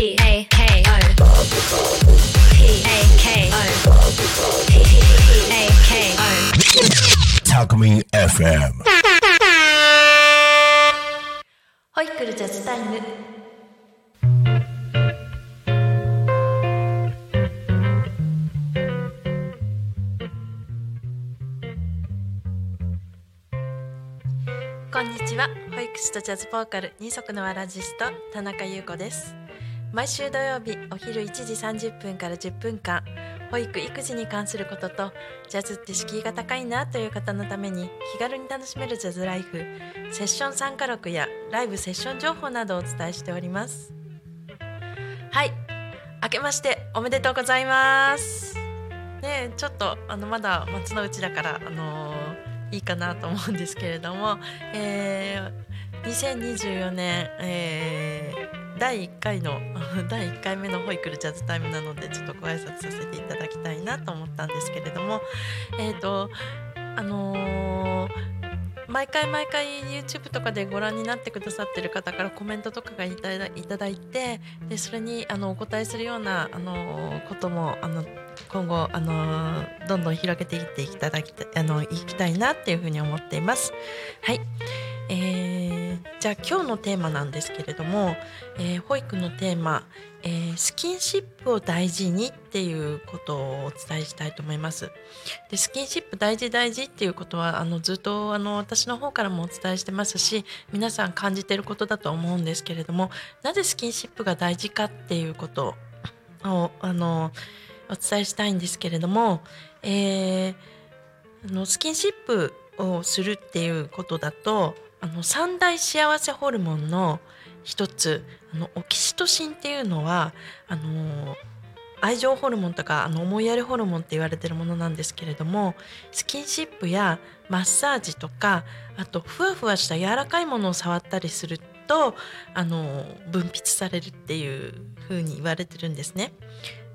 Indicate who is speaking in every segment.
Speaker 1: P A K O P A K O P A K O
Speaker 2: タコミン FM
Speaker 3: ホイックルジャズタイムこんにちはホイックスとジャズボーカル二足のわらじスト田中優子です毎週土曜日お昼1時30分から10分間保育育児に関することとジャズって敷居が高いなという方のために気軽に楽しめるジャズライフセッション参加録やライブセッション情報などをお伝えしております。はい。明けましておめでとうございます。ねちょっとあのまだ松の内だからあのーいいかなと思うんですけれども、えー、2024年、えー第1回の第1回目のホイクルジャズタイムなのでちょっとご挨拶させていただきたいなと思ったんですけれどもえっ、とあのー毎回毎回 YouTube とかでご覧になってくださってる方からコメントとかがいただいただいてでそれにあのお答えするようなあのこともあの今後あのどんどん広げていっていただきたいあのいきたいなっていうふうに思っています。はいえーじゃあ今日のテーマなんですけれども、えー保育のテーマ、えースキンシップを大事にっていうことをお伝えしたいと思います。でスキンシップ大事大事っていうことはあのずっとあの私の方からもお伝えしてますし皆さん感じてることだと思うんですけれどもなぜスキンシップが大事かっていうことをあのお伝えしたいんですけれども、えーあのスキンシップをするっていうことだとあの三大幸せホルモンの一つあのオキシトシンっていうのはあの愛情ホルモンとかあの思いやりホルモンって言われてるものなんですけれどもスキンシップやマッサージとかあとふわふわした柔らかいものを触ったりするとあの分泌されるっていう風に言われてるんですね。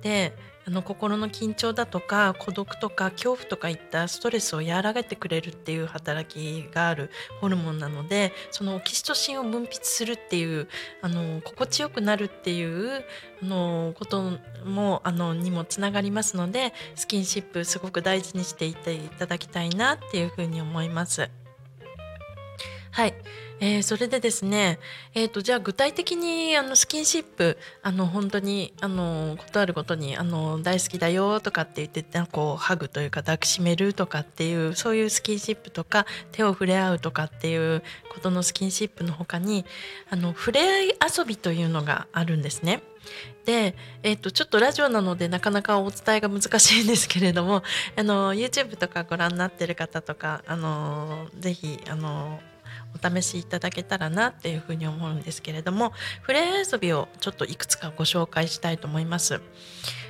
Speaker 3: であの心の緊張だとか孤独とか恐怖とかいったストレスを和らげてくれるっていう働きがあるホルモンなのでそのオキシトシンを分泌するっていうあの心地よくなるっていうあのこともあのにもつながりますのでスキンシップすごく大事にしていていただきたいなっていうふうに思います。はい、えーそれでですね、えー、とじゃあ具体的にあのスキンシップあの本当にあのことあるごとにあの大好きだよとかって言ってなんかこうハグというか抱きしめるとかっていうそういうスキンシップとか手を触れ合うとかっていうことのスキンシップの他にあの触れ合い遊びというのがあるんですね。で、えー、とちょっとラジオなのでなかなかお伝えが難しいんですけれどもあの YouTube とかご覧になってる方とかあのぜひあのお試しいただけたらなっていうふうに思うんですけれども触れ合い遊びをちょっといくつかご紹介したいと思います。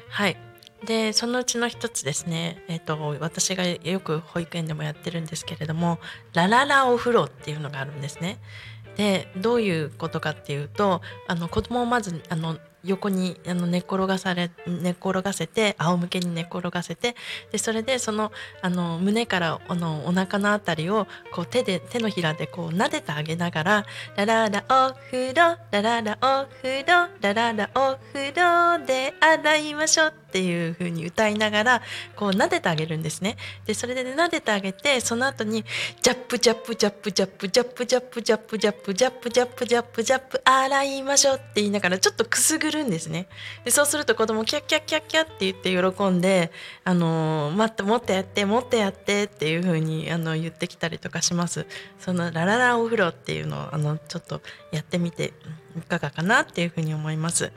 Speaker 3: はいでそのうちの一つですね、えっと私がよく保育園でもやってるんですけれどもラララお風呂っていうのがあるんですね。でどういうことかっていうとあの子供をまずあの横にあの寝転がされ寝転がせて仰向けに寝転がせてでそれでそのあの胸からあのお腹のあたりをこう手で手のひらでこう撫でてあげながら「ラララお風呂ラララお風呂ラララお風呂で洗いましょう」っていう風に歌いながらこう撫でてあげるんですね。でそれで、ね、撫でてあげてその後に「ジャップジャップジャップジャップジャップジャップジャップジャップジャップジャップジャップジャップ洗いましょう」って言いながらちょっとくすぐるるんですね。でそうすると子供キャッキャッキャッキャッって言って喜んで「あのー、待ってもっとやってもっとやって」っていう風にあの言ってきたりとかします。そのラララお風呂っていうのをあのちょっとやってみていかがかなっていう風に思います。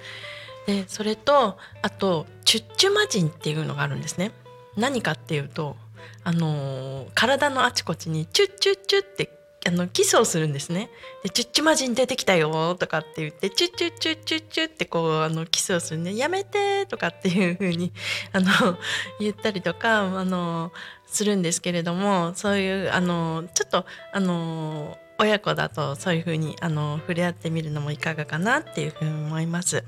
Speaker 3: でそれとあとチュッチュマジンっていうのがあるんですね。何かっていうとあのー体のあちこちにチュッチュッチュッってあのキスをするんですね。でチュッチュマジン出てきたよとかって言ってチュッチュッチュッチュッチュッってこうあのキスをするねやめてとかっていう風に あの言ったりとかあのするんですけれどもそういうあのちょっとあの親子だとそういう風にあの触れ合ってみるのもいかがかなっていう風に思います。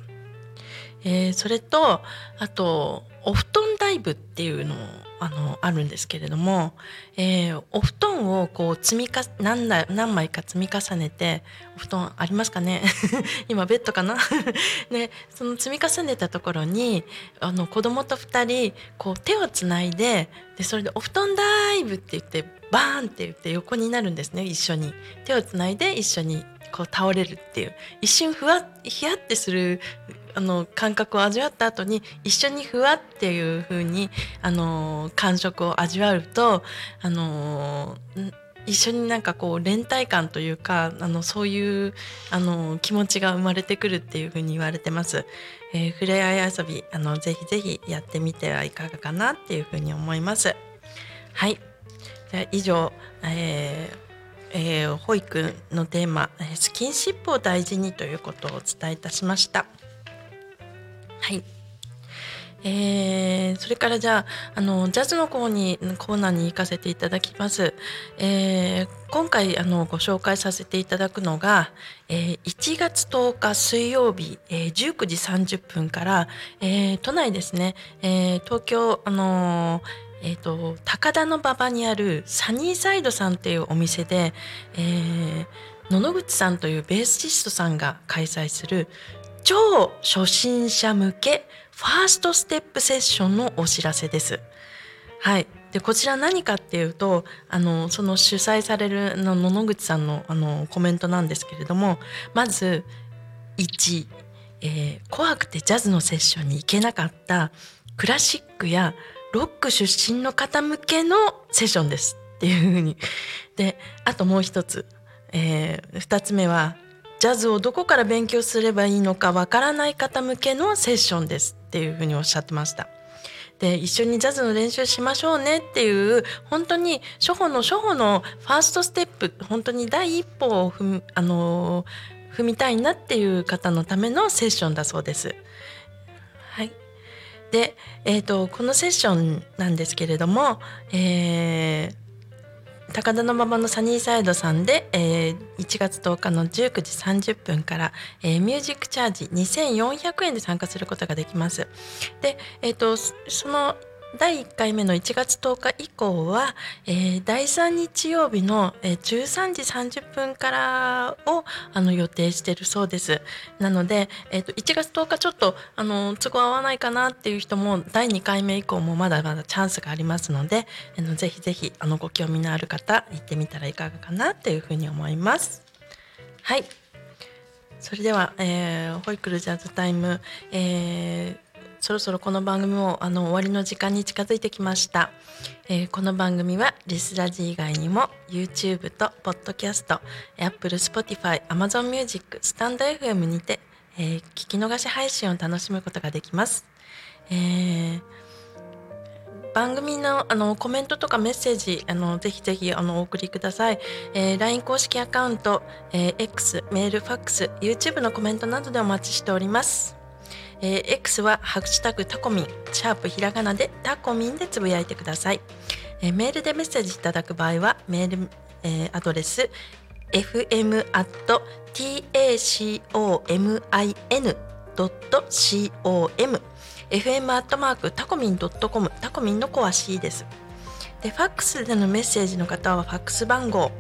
Speaker 3: えーそれとあとお布団ライブっていうのをあのあるんですけれども、えー、お布団をこう積みか何だ何枚か積み重ねてお布団ありますかね？今ベッドかな？で その積み重ねたところにあの子供と2人こう手をつないででそれで「お布団ダイブ」って言ってバーンって言って横になるんですね一緒に。手をつないで一緒にこう倒れるっていう。一瞬ふわひやってするあの感覚を味わった後に一緒にふわっていう風にあの感触を味わうとあの一緒になんかこう連帯感というかあのそういうあの気持ちが生まれてくるっていう風に言われてます。えー、触れ合い遊びあのぜひぜひやってみてはいかがかなっていう風に思います。はいじゃ以上、えーえー、保育のテーマ「スキンシップを大事に」ということをお伝えいたしました。はい。えー、それからじゃああのジャズのコーにコーナーに行かせていただきます。えー、今回あのご紹介させていただくのが、えー、1月10日水曜日、えー、19時30分から、えー、都内ですね、えー、東京あのえーと、高田の馬場にあるサニーサイドさんっていうお店で、えー、野々口さんというベーシストさんが開催する超初心者向けファーストステップセッションのお知らせです。はい。でこちら何かっていうとあのその主催されるの野々口さんのあのコメントなんですけれどもまず1、えー、怖くてジャズのセッションに行けなかったクラシックやロック出身の方向けのセッションですっていうふうにであともう一つ、えー、2つ目はジャズをどこから勉強すればいいのかわからない方向けのセッションですっていうふうにおっしゃってました。で一緒にジャズの練習しましょうねっていう本当に初歩の初歩のファーストステップ本当に第一歩を踏み,、あの踏みたいなっていう方のためのセッションだそうです。はい、で、えーと、このセッションなんですけれども、えー、高田馬場のサニーサイドさんで、えー、1月10日の19時30分から、えー、ミュージックチャージ2400円で参加することができます。で、えーと、その第1回目の1月10日以降は、えー、第3日曜日の、えー、13時30分からをあの予定しているそうです。なので、えーと、1月10日ちょっとあの都合合わないかなっていう人も第2回目以降もまだまだチャンスがありますのであのぜひぜひあのご興味のある方行ってみたらいかがかなっていうふうに思います。はいそれでは、えー、ホイクルジャズタイム、えーそろそろこの番組もあの終わりの時間に近づいてきました、えー、この番組はリスラジ以外にも YouTube と Podcast、Apple、Spotify、Amazon Music、スタンド FM にて、えー、聞き逃し配信を楽しむことができます、えー番組のあのコメントとかメッセージあのぜひぜひあのお送りください、えー、LINE 公式アカウント、えー、X メールファックス YouTube のコメントなどでお待ちしております。えー、X はハッシュタグタコミン、シャープひらがなでタコミンでつぶやいてください。えー、メールでメッセージいただく場合は、メール、えー、アドレス fm.tacomin.com fm アットマークタコミンドットコムタコミンの子は C です。でファックスでのメッセージの方はファックス番号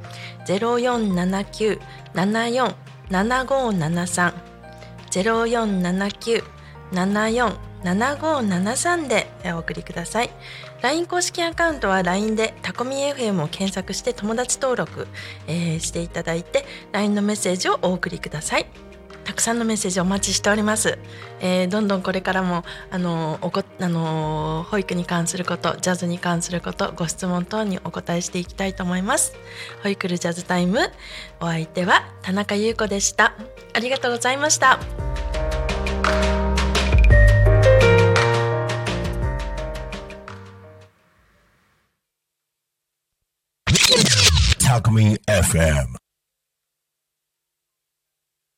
Speaker 3: ゼロ四七九七四七五七三ゼロ四七九747573でお送りください。LINE 公式アカウントは LINE でタコミ FM を検索して友達登録、えー、していただいて LINE のメッセージをお送りください。たくさんのメッセージお待ちしております、えー、どんどんこれからもあのおこあの保育に関することジャズに関することご質問等にお答えしていきたいと思います。保育ルジャズタイムお相手は田中優子でした。ありがとうございました。
Speaker 2: Alchemy FM.